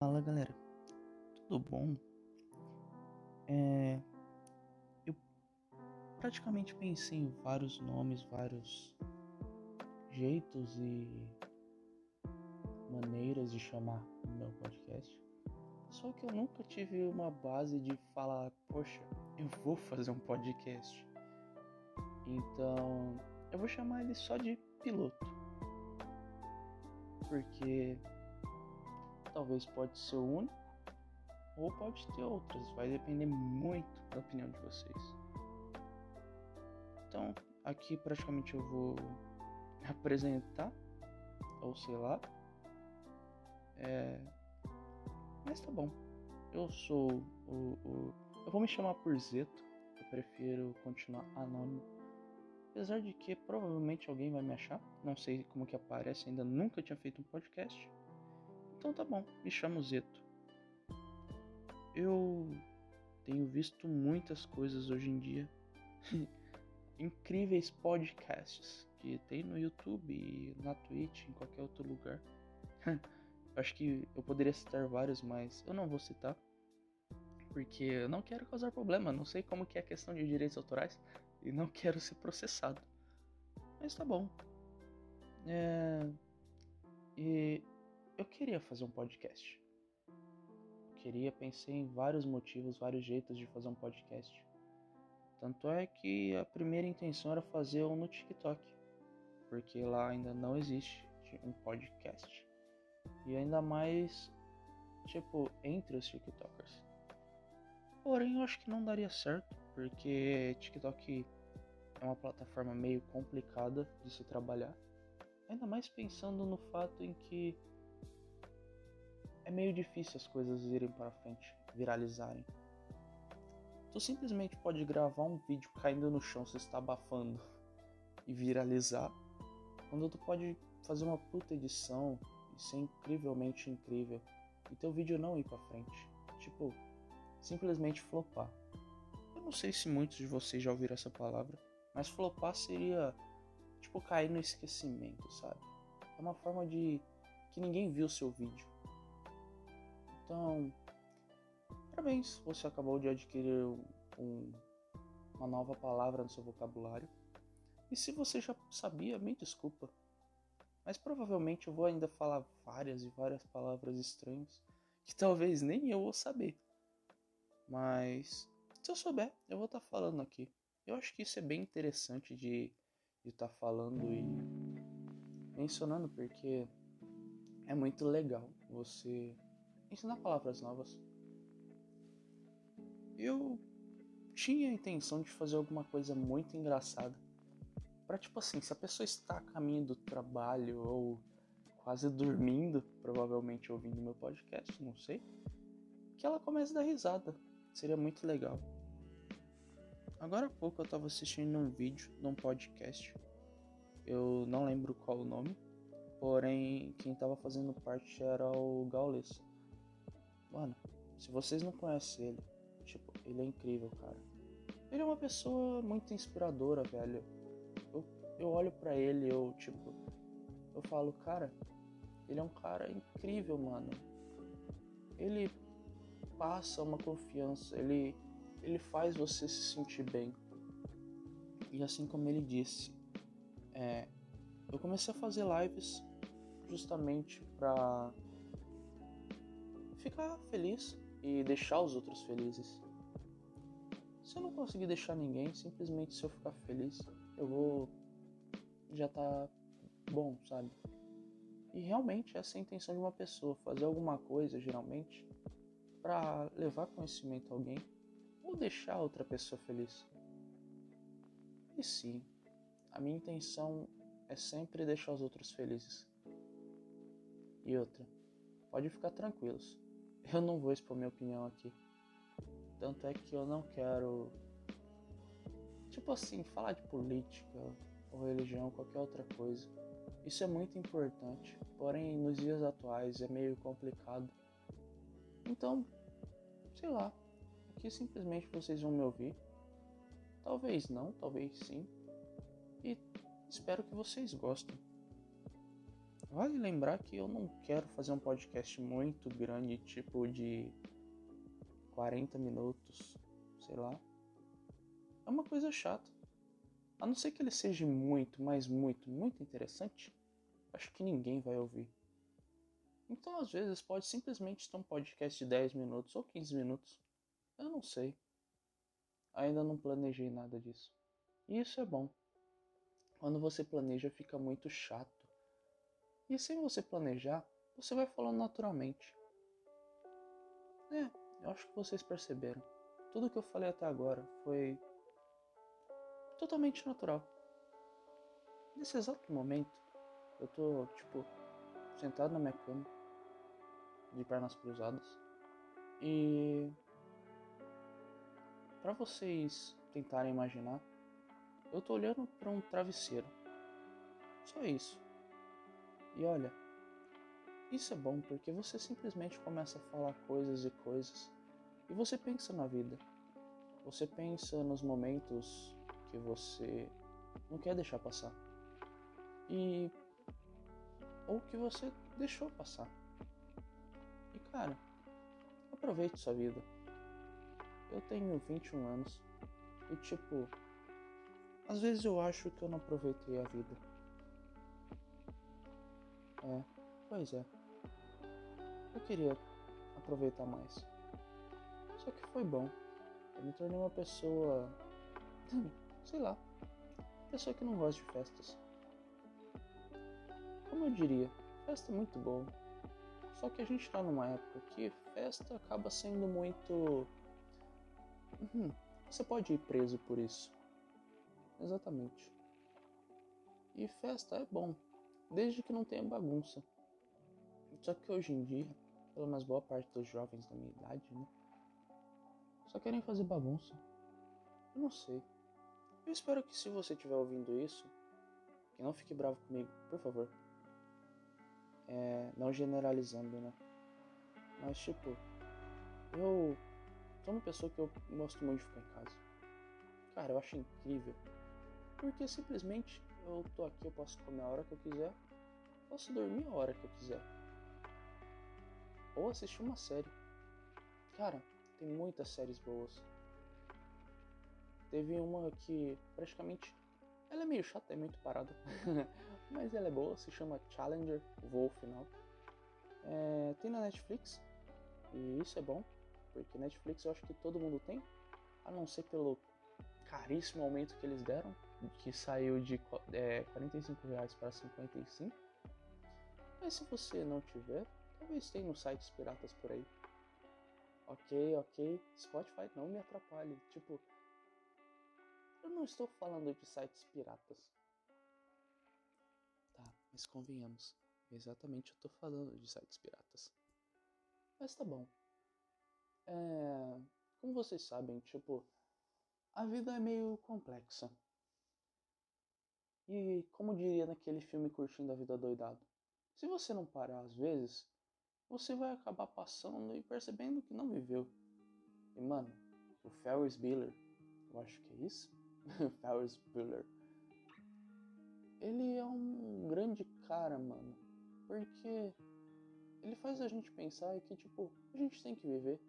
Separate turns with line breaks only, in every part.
Fala galera, tudo bom? É, eu praticamente pensei em vários nomes, vários jeitos e maneiras de chamar o meu podcast. Só que eu nunca tive uma base de falar, poxa, eu vou fazer um podcast. Então, eu vou chamar ele só de piloto. Porque talvez pode ser o único ou pode ter outras, vai depender muito da opinião de vocês. Então, aqui praticamente eu vou apresentar, ou sei lá. É... Mas tá bom. Eu sou o, o, Eu vou me chamar por Zeto. Eu prefiro continuar anônimo. Apesar de que provavelmente alguém vai me achar. Não sei como que aparece, ainda nunca tinha feito um podcast. Então tá bom, me chamo Zeto. Eu tenho visto muitas coisas hoje em dia. Incríveis podcasts que tem no YouTube, na Twitch, em qualquer outro lugar. Acho que eu poderia citar vários, mas eu não vou citar. Porque eu não quero causar problema, não sei como que é a questão de direitos autorais e não quero ser processado. Mas tá bom. É... E eu queria fazer um podcast. Eu queria, pensei em vários motivos, vários jeitos de fazer um podcast. Tanto é que a primeira intenção era fazer um no TikTok, porque lá ainda não existe um podcast. E ainda mais, tipo, entre os TikTokers. Porém, eu acho que não daria certo, porque TikTok é uma plataforma meio complicada de se trabalhar. Ainda mais pensando no fato em que é meio difícil as coisas irem para frente, viralizarem. Tu simplesmente pode gravar um vídeo caindo no chão, se está abafando e viralizar, quando tu pode fazer uma puta edição e ser incrivelmente incrível e teu vídeo não ir para frente. Tipo, simplesmente flopar. Eu não sei se muitos de vocês já ouviram essa palavra, mas flopar seria tipo cair no esquecimento, sabe? É uma forma de que ninguém viu seu vídeo então, parabéns, você acabou de adquirir um, uma nova palavra no seu vocabulário. E se você já sabia, me desculpa. Mas provavelmente eu vou ainda falar várias e várias palavras estranhas que talvez nem eu vou saber. Mas se eu souber, eu vou estar tá falando aqui. Eu acho que isso é bem interessante de estar tá falando e mencionando porque é muito legal você ensinar palavras novas. Eu tinha a intenção de fazer alguma coisa muito engraçada. Pra tipo assim, se a pessoa está a caminho do trabalho ou quase dormindo, provavelmente ouvindo meu podcast, não sei, que ela comece a dar risada. Seria muito legal. Agora há pouco eu estava assistindo um vídeo num podcast. Eu não lembro qual o nome, porém quem estava fazendo parte era o Gaules. Mano, se vocês não conhecem ele, tipo, ele é incrível, cara. Ele é uma pessoa muito inspiradora, velho. Eu, eu olho para ele, eu, tipo, eu falo, cara, ele é um cara incrível, mano. Ele passa uma confiança, ele, ele faz você se sentir bem. E assim como ele disse, é, eu comecei a fazer lives justamente para ficar feliz e deixar os outros felizes. Se eu não conseguir deixar ninguém, simplesmente se eu ficar feliz, eu vou já tá bom, sabe? E realmente essa é a intenção de uma pessoa, fazer alguma coisa, geralmente, para levar conhecimento a alguém ou deixar outra pessoa feliz. E sim, a minha intenção é sempre deixar os outros felizes. E outra, pode ficar tranquilos. Eu não vou expor minha opinião aqui. Tanto é que eu não quero, tipo assim, falar de política ou religião, qualquer outra coisa. Isso é muito importante, porém nos dias atuais é meio complicado. Então, sei lá, aqui simplesmente vocês vão me ouvir. Talvez não, talvez sim. E espero que vocês gostem. Vale lembrar que eu não quero fazer um podcast muito grande, tipo de 40 minutos, sei lá. É uma coisa chata. A não ser que ele seja muito, mas muito, muito interessante, acho que ninguém vai ouvir. Então, às vezes, pode simplesmente ter um podcast de 10 minutos ou 15 minutos. Eu não sei. Ainda não planejei nada disso. E isso é bom. Quando você planeja, fica muito chato. E sem você planejar, você vai falando naturalmente. É, eu acho que vocês perceberam. Tudo que eu falei até agora foi totalmente natural. Nesse exato momento, eu tô, tipo, sentado na minha cama, de pernas cruzadas, e para vocês tentarem imaginar, eu tô olhando para um travesseiro. Só isso. E olha, isso é bom porque você simplesmente começa a falar coisas e coisas e você pensa na vida. Você pensa nos momentos que você não quer deixar passar. E ou que você deixou passar. E cara, aproveite sua vida. Eu tenho 21 anos e tipo, às vezes eu acho que eu não aproveitei a vida. É, pois é. Eu queria aproveitar mais. Só que foi bom. Eu me tornei uma pessoa. sei lá. Pessoa que não gosta de festas. Como eu diria, festa é muito boa. Só que a gente tá numa época que festa acaba sendo muito. Uhum, você pode ir preso por isso. Exatamente. E festa é bom, desde que não tenha bagunça. Só que hoje em dia, pelo menos boa parte dos jovens da minha idade, né? Só querem fazer bagunça. Eu não sei. Eu espero que se você estiver ouvindo isso, que não fique bravo comigo, por favor. É, não generalizando, né? Mas tipo, eu sou uma pessoa que eu gosto muito de ficar em casa. Cara, eu acho incrível porque simplesmente eu tô aqui, eu posso comer a hora que eu quiser, posso dormir a hora que eu quiser. Ou assistir uma série. Cara, tem muitas séries boas. Teve uma que praticamente. Ela é meio chata, é muito parada. Mas ela é boa, se chama Challenger, o voo final. É, tem na Netflix. E isso é bom. Porque Netflix eu acho que todo mundo tem. A não ser pelo caríssimo aumento que eles deram que saiu de é, 45 reais para 55. Mas se você não tiver, talvez tenha nos sites piratas por aí. Ok, ok. Spotify não me atrapalhe. Tipo, eu não estou falando de sites piratas. Tá, mas convenhamos. Exatamente, eu estou falando de sites piratas. Mas tá bom. É, como vocês sabem, tipo, a vida é meio complexa. E como diria naquele filme Curtindo a Vida Doidado, se você não parar às vezes, você vai acabar passando e percebendo que não viveu. E mano, o Ferris Bueller, eu acho que é isso? Ferris Bueller. Ele é um grande cara, mano, porque ele faz a gente pensar que tipo, a gente tem que viver.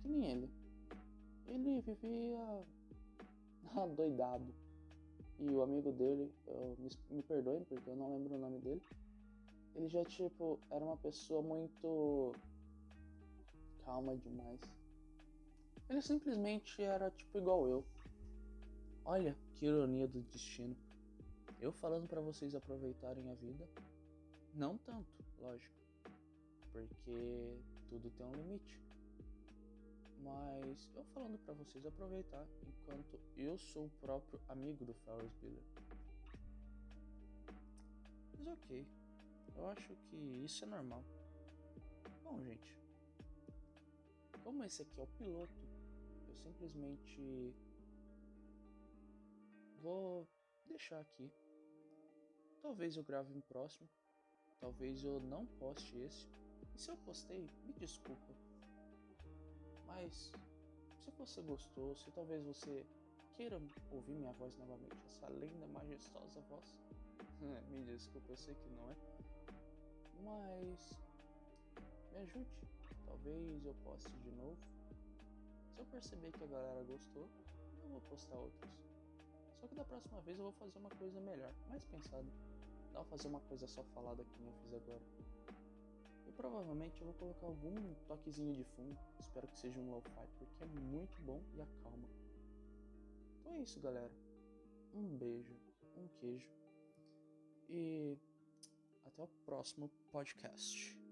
Que nem ele. Ele vivia doidado e o amigo dele, eu, me, me porque eu não lembro o nome dele, ele já, tipo, era uma pessoa muito calma demais. Ele simplesmente era, tipo, igual eu. Olha que ironia do destino. Eu falando para vocês aproveitarem a vida, não tanto, lógico, porque tudo tem um limite. Mas eu falando para vocês aproveitar enquanto eu sou o próprio amigo do Ferris Bueller. Mas ok, eu acho que isso é normal. Bom, gente, como esse aqui é o piloto, eu simplesmente vou deixar aqui. Talvez eu grave um próximo, talvez eu não poste esse. E se eu postei, me desculpa. Mas se você gostou, se talvez você queira ouvir minha voz novamente, essa linda, majestosa voz, me desculpa, eu sei que não é. Mas me ajude, talvez eu poste de novo. Se eu perceber que a galera gostou, eu vou postar outros. Só que da próxima vez eu vou fazer uma coisa melhor, mais pensada. Não vou fazer uma coisa só falada que eu fiz agora. Provavelmente eu vou colocar algum toquezinho de fundo. Espero que seja um lo-fi, porque é muito bom e acalma. Então é isso, galera. Um beijo, um queijo. E até o próximo podcast.